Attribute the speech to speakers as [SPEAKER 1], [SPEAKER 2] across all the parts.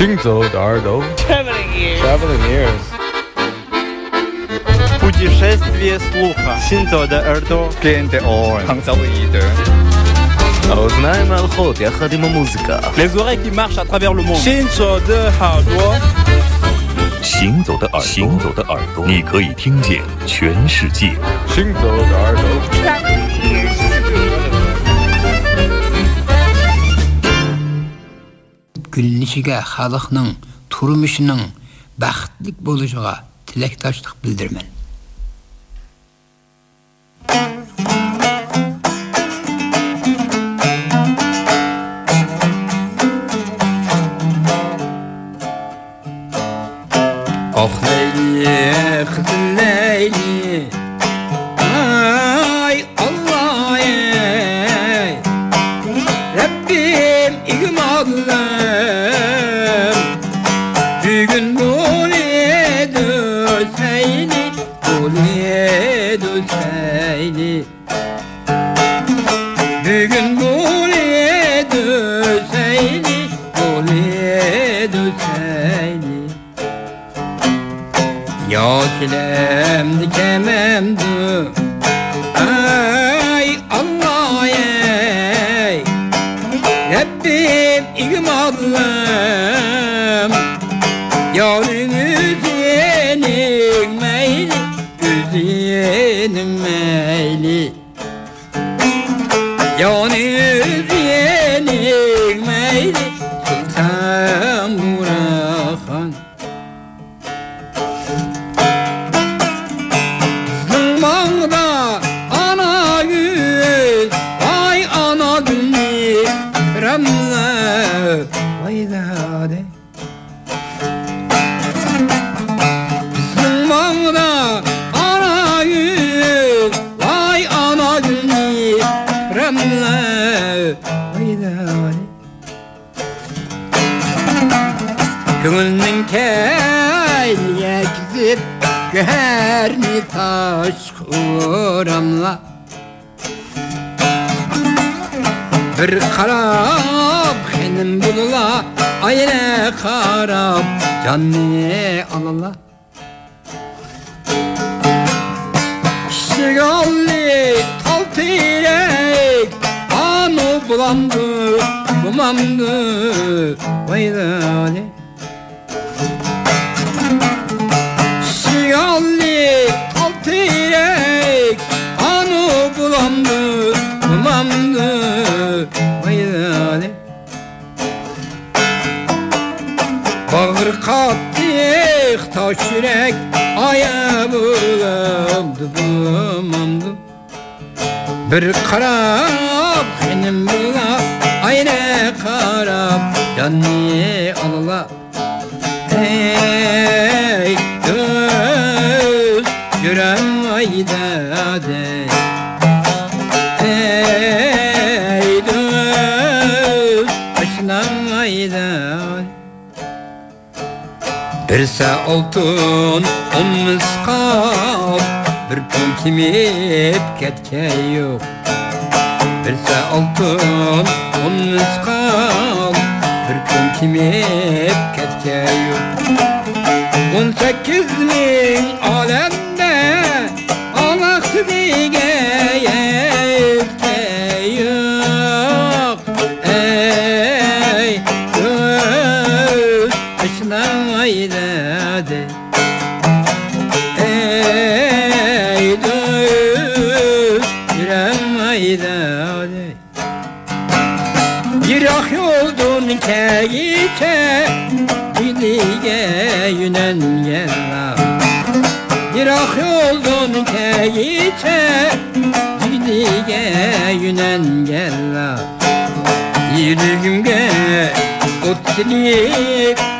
[SPEAKER 1] 行走的耳朵，
[SPEAKER 2] Traveling
[SPEAKER 1] ears。Traveling
[SPEAKER 3] ears。Путешествие слуха. 行走的耳朵。
[SPEAKER 4] Gen de oren.
[SPEAKER 5] Hangzao de.
[SPEAKER 1] האוזניים ההולכות יחד עם המוזיקה.
[SPEAKER 3] Les oreilles qui marchent à travers le monde.
[SPEAKER 2] 行走的耳朵。
[SPEAKER 6] 行走的耳朵，行走的耳朵，你可以听见全世界。
[SPEAKER 1] 行走的耳朵。
[SPEAKER 7] күллішіге халықның тұрмышының бақытлік болышыға тілекташтық білдірмен
[SPEAKER 8] Ох, лейли, эх, лейли, Çilem dikememdi Ay Allah ey. Rabbim imanlım Yarın üzenin meyli Üzenin meyli. Yarın üzenin Göherni taş kuramla Bir karab benim bulula Ayne karab canni alala. Şigalli tal tirek Anu bulandı bumandı Vaydali hayalli alt yürek Anu bulamdı bulamdı Hayali. Bağır kattık taş yürek Aya bulamdı bulamdı Bir karab benim buna Ayne karab Canni Allah Birsa altın o'n misqob bir pul kimib ketgan yo'q Birsa altın o'n misqob bir pul kimip ketke yok yo'q sekiz min alem de Ey döyüş yüreğimde Bir ah yoldun keyike Dilige yünen yerra ah. Bir ah yoldun keyike Dilige yünen yerra ah. Yürüyümge
[SPEAKER 9] Kutsilip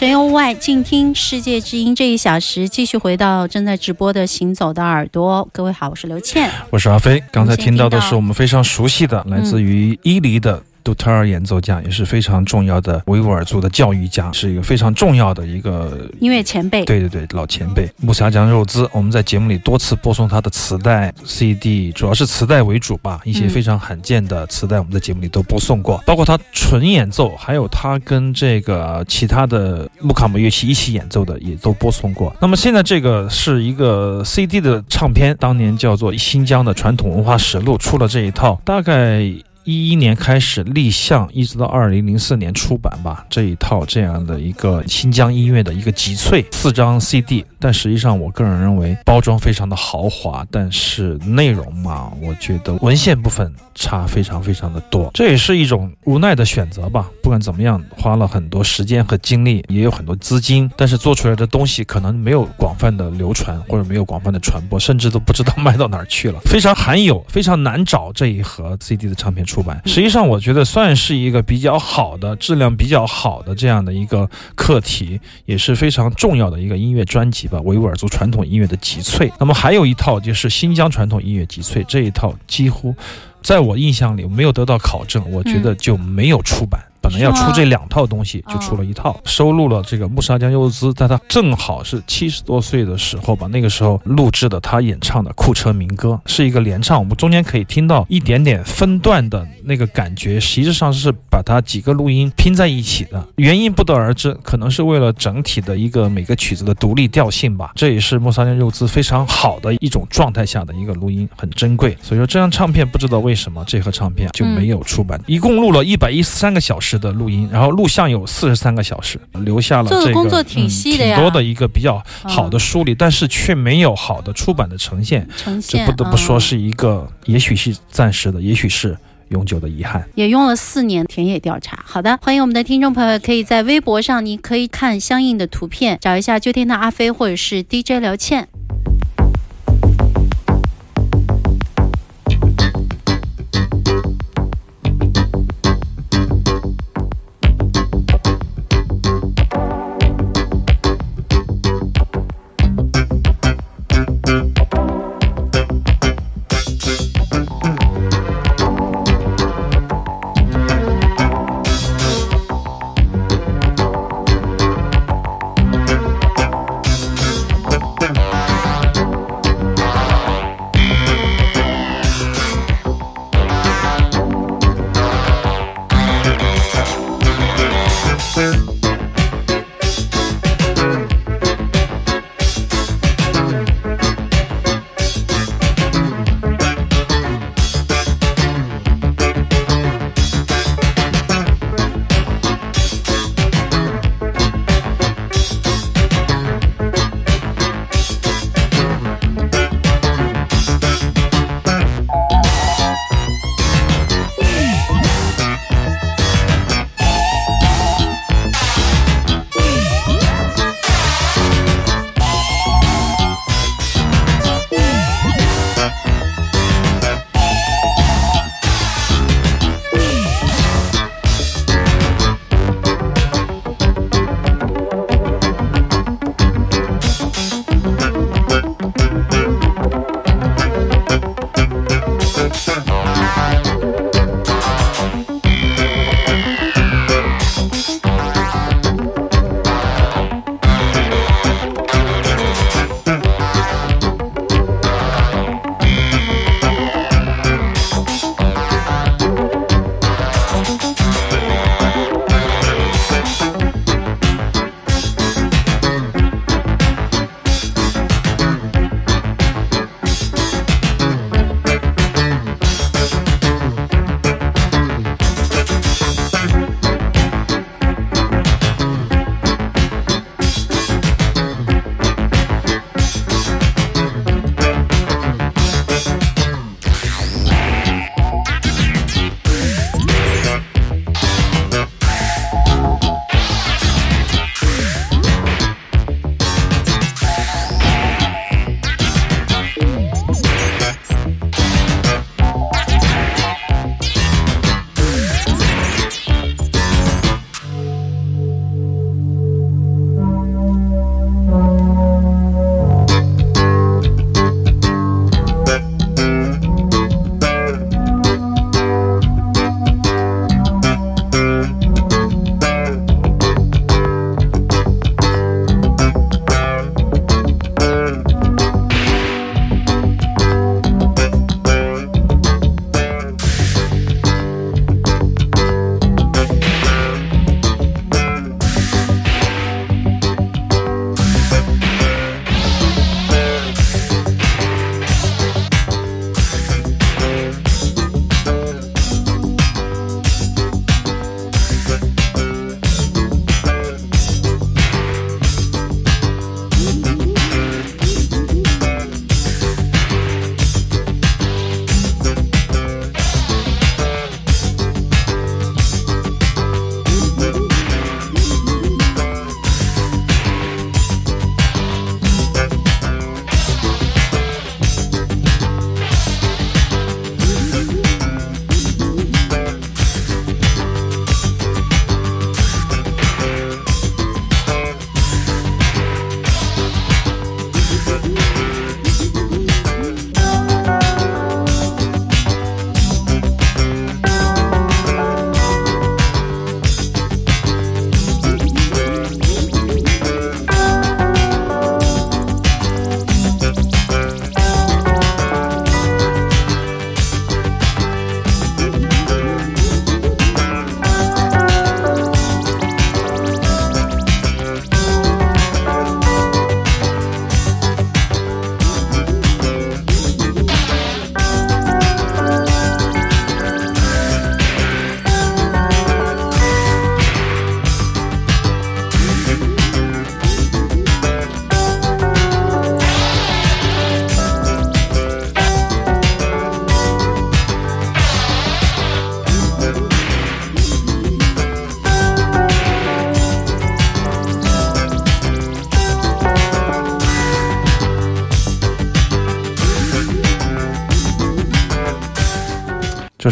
[SPEAKER 9] 游物外，静听世界之音。这一小时继续回到正在直播的《行走的耳朵》。各位好，我是刘倩，
[SPEAKER 10] 我是阿飞。刚才听到的是我们非常熟悉的，来自于伊犁的
[SPEAKER 4] 杜特尔演奏家，也是非常重要的维吾尔族的教育家，是一个非常重要的一个
[SPEAKER 9] 音乐前辈。
[SPEAKER 4] 对对对，老前辈木沙江肉孜，我们在节目里多次播送他的磁带、CD，主要是磁带为主吧，一些非常罕见的磁带，我们在节目里都播送过，包括他纯演奏，还有他跟这个其他的木卡姆乐器一起演奏的，也都播送过。那么现在这个是一个 CD 的唱片，当年叫做《新疆的传统文化实录》，出了这一套，大概。一一年开始立项，一直到二零零四年出版吧，这一套这样的一个新疆音乐的一个集萃，四张 CD。但实际上，我个人认为包装非常的豪华，但是内容嘛，我觉得文献部分差非常非常的多。这也是一种无奈的选择吧。不管怎么样，花了很多时间和精力，也有很多资金，但是做出来的东西可能没有广泛的流传，或者没有广泛的传播，甚至都不知道 卖到哪儿去了，非常罕有，非常难找这一盒 CD 的唱片。出版实际上，我觉得算是一个比较好的、质量比较好的这样的一个课题，也是非常重要的一个音乐专辑吧。维吾尔族传统音乐的集萃。那么还有一套就是新疆传统音乐集萃，这一套几乎在我印象里没有得到考证，我觉得就没有出版。本来要出这两套东西，就出了一套，收录了这个穆沙江优兹在他正好是七十多岁的时候吧，那个时候录制的他演唱的库车民歌，是一个连唱，我们中间可以听到一点点分段的那个感觉，实际上是把它几个录音拼在一起的，原因不得而知，可能是为了整体的一个每个曲子的独立调性吧。这也是穆沙江优兹非常好的一种状态下的一个录音，很珍贵。所以说这张唱片不知道为什么这盒唱片就没有出版，一共录了一百一十三个小时。的录音，然后录像有四十三个小时，留下了
[SPEAKER 9] 这个工作挺细的
[SPEAKER 4] 呀，挺多的一个比较好的梳理，但是却没有好的出版的呈现，
[SPEAKER 9] 呈现，
[SPEAKER 4] 这不得不说是一个，也许是暂时的，也许是永久的遗憾。
[SPEAKER 9] 也用了四年田野调查。好的，欢迎我们的听众朋友，可以在微博上，你可以看相应的图片，找一下秋天的阿飞或者是 DJ 刘倩。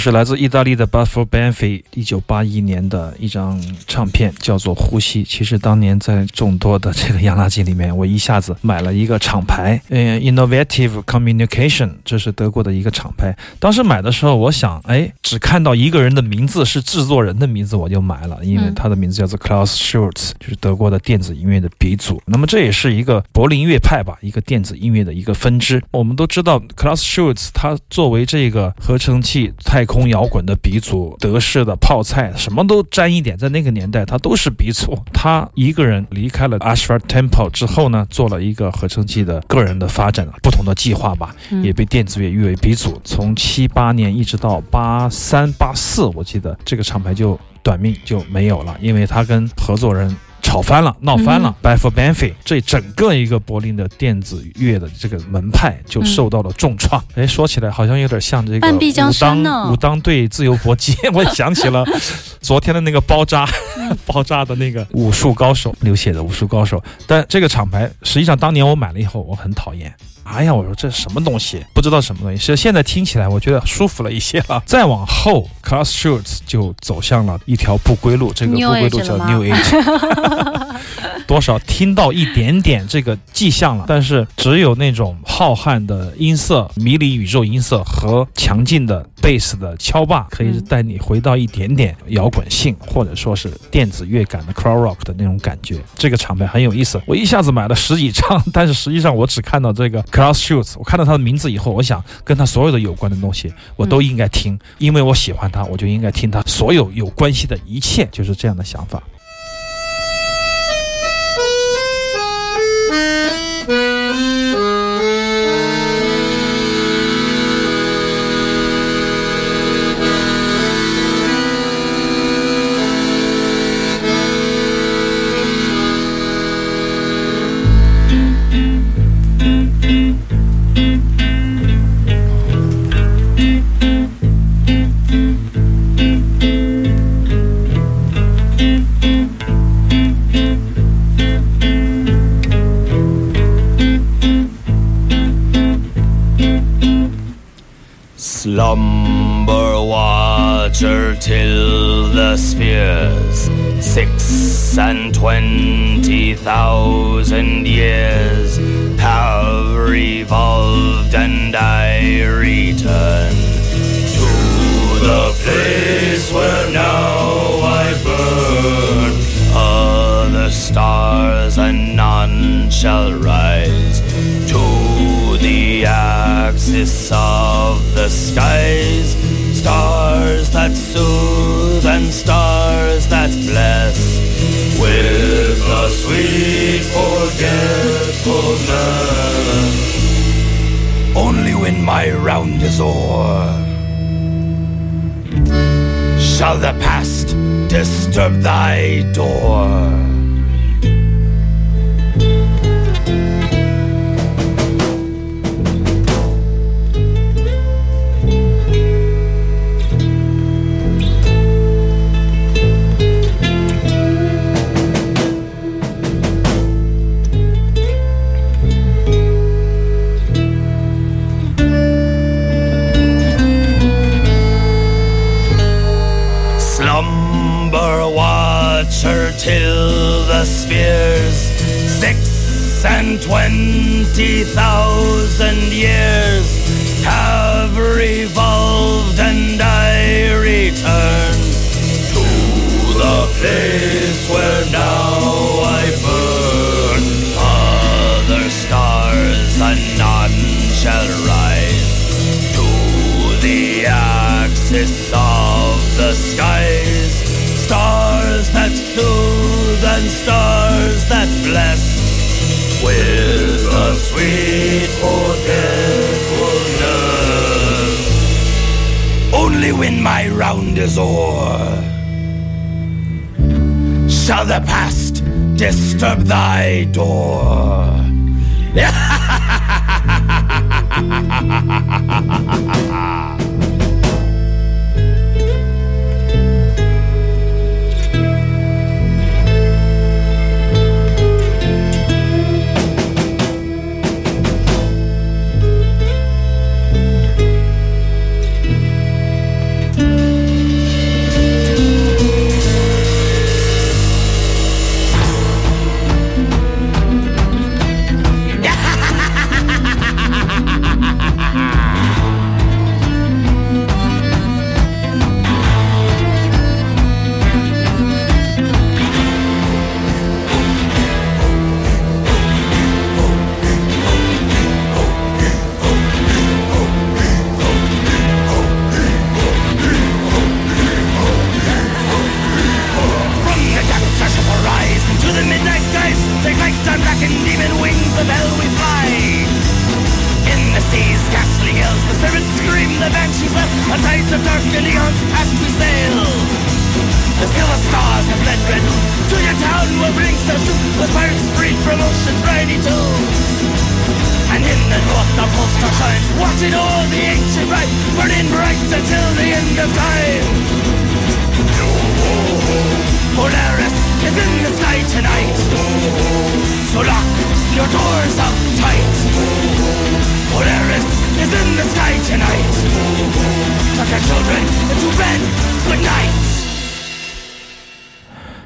[SPEAKER 4] 是来自意大利的 Buffalo Banfi 一九八一年的一张唱片，叫做《呼吸》。其实当年在众多的这个洋垃圾里面，我一下子买了一个厂牌，嗯，Innovative Communication，这是德国的一个厂牌。当时买的时候，我想，哎，只看到一个人的名字是制作人的名字，我就买了，因为他的名字叫做 Klaus Schultz，就是德国的电子音乐的鼻祖。那么这也是一个柏林乐派吧，一个电子音乐的一个分支。我们都知道 Klaus Schultz，他作为这个合成器太空摇滚的鼻祖，德式的泡菜什么都沾一点，在那个年代他都是鼻祖。他一个人离开了 Ashford Temple 之后呢，做了一个合成器的个人的发展，不同的计划吧，也被电子乐誉为鼻祖。从七八年一直到八三八四，我记得这个厂牌就短命就没有了，因为他跟合作人。吵翻了，闹翻了 b a f o r Banfi，这整个一个柏林的电子乐的这个门派就受到了重创。哎，说起来好像有点像这个武当武当对自由搏击，我想起了昨天的那个包扎，包扎的那个武术高手，流血的武术高手。但这个厂牌实际上当年我买了以后，我很讨厌。哎呀，我说这什么东西？不知道什么东西。其实现在听起来，我觉得舒服了一些了。再往后，Class Shoots 就走向了一条不归路。这个不归路叫 New Age。多少听到一点点这个迹象了，但是只有那种浩瀚的音色、迷离宇宙音色和强劲的贝斯的敲霸，可以带你回到一点点摇滚性，或者说是电子乐感的 Crowd Rock 的那种感觉。这个场牌很有意思。我一下子买了十几张，但是实际上我只看到这个 Class Shoots。我看到他的名字以后，我想跟他所有的有关的东西我都应该听，因为我喜欢他，我就应该听他所有有关系的一切，就是这样的想法。
[SPEAKER 5] Slumber watcher till the spheres six and twenty thousand years have revolved and I return to the place where now I burn. Other stars and none shall rise of the skies. Stars that soothe and stars that bless with a sweet forgetfulness. Only when my round is o'er shall the past disturb thy door. 20,000 years have revolved and I return to the place. With a sweet forgetfulness. Only when my round is o'er shall the past disturb thy door. iron the banshees wail, on tides of dark and eons past we sail. The silver stars have bled red to your town will bring some soup, The pirates freed from ocean's briny tomb. And in the north the pole star shines, watching all the ancient rite, burning bright until the end of time. Polaris is in the sky tonight, so lock your doors up tight. Polaris is in the sky tonight. Tuck our children into bed. Good night.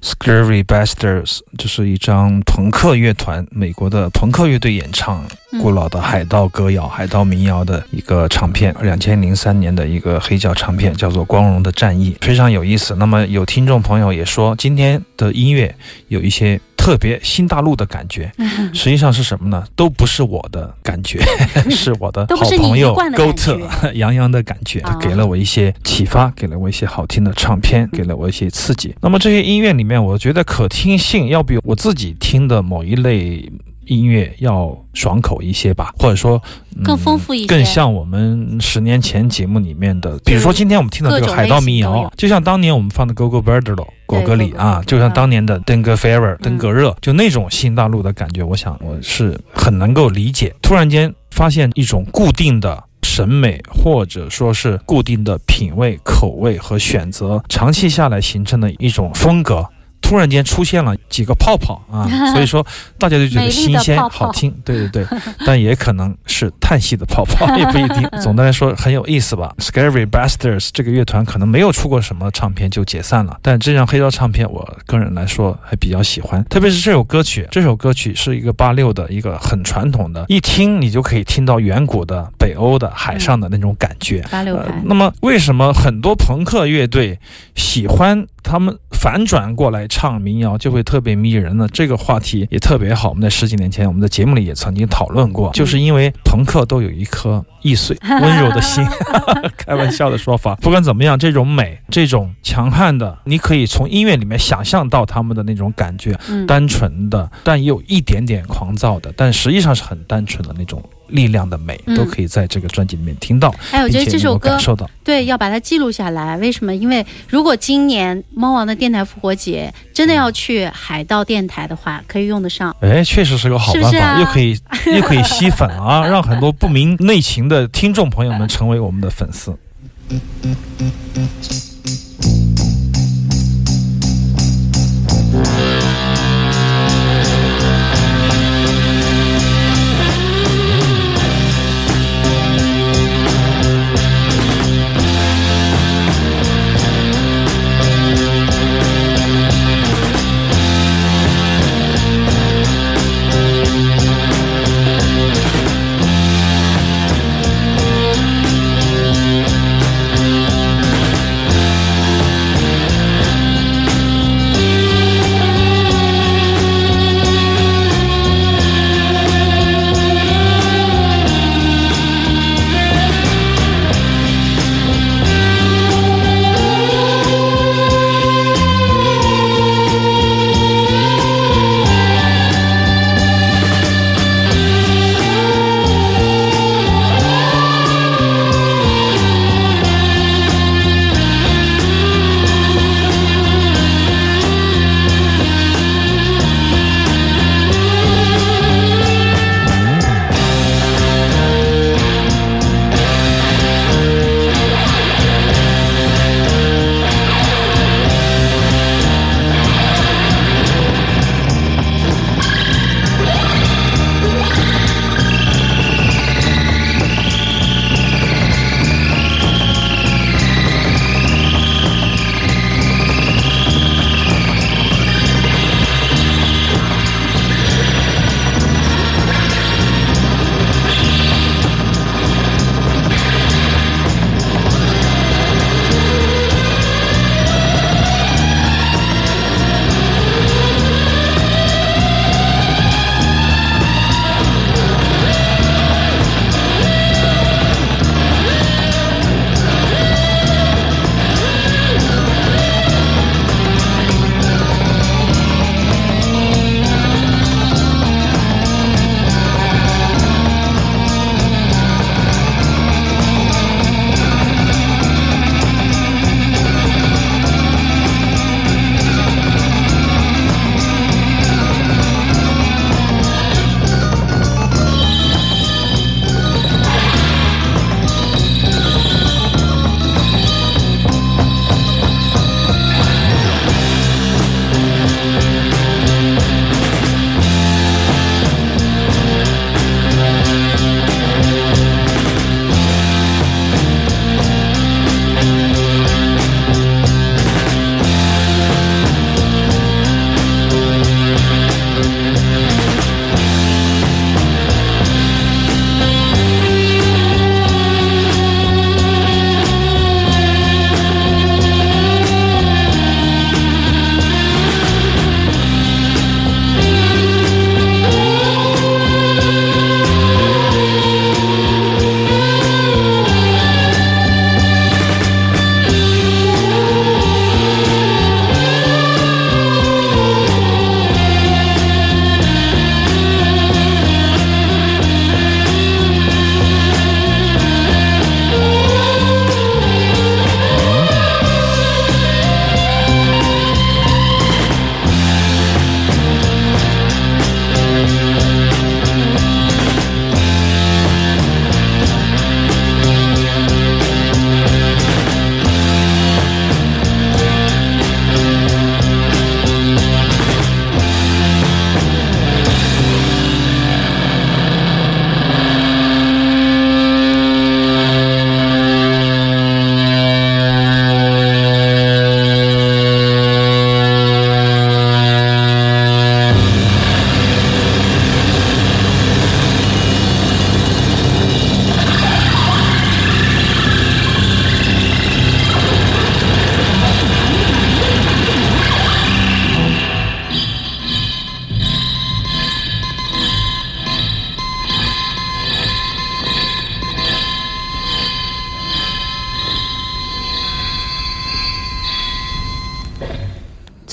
[SPEAKER 4] Scary Bastards，这是一张朋克乐团，美国的朋克乐队演唱古老的海盗歌谣、海盗民谣的一个唱片，两千零三年的一个黑胶唱片，叫做《光荣的战役》，非常有意思。那么有听众朋友也说，今天的音乐有一些特别新大陆的感觉，实际上是什么呢？都不是我的感觉，是我的好朋友
[SPEAKER 9] 一贯的
[SPEAKER 4] Go to 杨洋的感觉，他
[SPEAKER 9] 啊
[SPEAKER 4] 给了我一些启发，给了我一些好听的唱片，给了我一些刺激。那么这些音乐里面，我觉得可听性要比我自己听的某一类。音乐要爽口一些吧，或者说、嗯
[SPEAKER 9] 更丰富一些
[SPEAKER 4] 更像我们十年前节目里面的，比如说今天我们听到这个海盗民谣，就像当年我们放的《Go Go Bird》咯，果戈里啊就像
[SPEAKER 9] 嗯
[SPEAKER 4] 当年的登革 Fever、登革热，就那种新大陆的感觉，我想我是很能够理解。突然间发现一种固定的。审美或者说是固定的品味、口味和选择，长期下来形成的一种风格，突然间出现了几个泡泡啊，所以说大家就觉得新鲜、好听，对对对，但也可能是叹息的泡泡，也不一定。总的来说很有意思吧。Scary Bastards 这个乐团可能没有出过什么唱片就解散了，但这张黑胶唱片我个人来说还比较喜欢，特别是这首歌曲。这首歌曲是一个八六的一个很传统的，一听你就可以听到远古的北欧的海上的那种感觉。
[SPEAKER 9] 八六拍，
[SPEAKER 4] 呃那么为什么很多朋克乐队喜欢他们反转过来唱民谣就会特别迷人呢？这个话题也特别好。我们在十几年前我们的节目里也曾经讨论过，就是因为朋克都有一颗易碎 温柔的心，开玩笑的说法。不管怎么样，这种美，这种强悍的，你可以从音乐里面想象到他们的那种感觉，
[SPEAKER 9] 嗯，
[SPEAKER 4] 单纯的，但也有一点点狂躁的，但实际上是很单纯的那种力量的美，
[SPEAKER 9] 嗯
[SPEAKER 4] 都可以在这个专辑里面听到。
[SPEAKER 9] 哎，我觉得这首歌
[SPEAKER 4] 感受到，
[SPEAKER 9] 对，要把它记录下来。为什么？因为如果今年猫王的电台复活节真的要去海盗电台的话，可以用得上。
[SPEAKER 4] 哎，确实是个好办法，
[SPEAKER 9] 是不是啊
[SPEAKER 4] 又可以 又可以吸粉啊，让很多不明内情的听众朋友们成为我们的粉丝。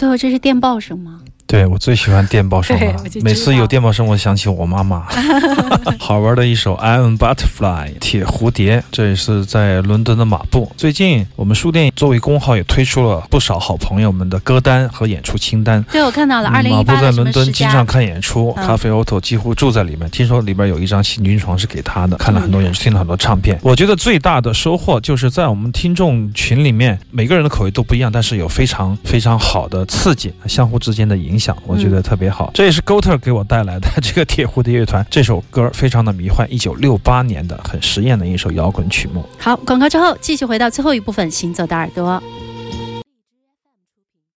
[SPEAKER 9] 最后这是电报声吗？
[SPEAKER 4] 对我最喜欢电报声了 每次有电报声，我想起我妈妈。好玩的一首《Iron Butterfly》铁蝴蝶，这也是在伦敦的马布。最近我们书店作为公号也推出了不少好朋友们的歌单和演出清单。
[SPEAKER 9] 对，我看到了，二零一八的什么
[SPEAKER 4] 在伦敦经常看演出，
[SPEAKER 9] 嗯
[SPEAKER 4] 咖啡 Otto 几乎住在里面。听说里边有一张行军床是给他的，看了很多演出，听了很多唱片。我觉得最大的收获就是在我们听众群里面，每个人的口味都不一样，但是有非常非常好的刺激，相互之间的影响，我觉得特别好。这也是 Goter 给我带来的这个铁蝴蝶乐团这首歌，非常的迷幻，一九六八年的很实验的一首摇滚曲目。
[SPEAKER 9] 好，广告之后继续回到最后一部分，行走的耳朵。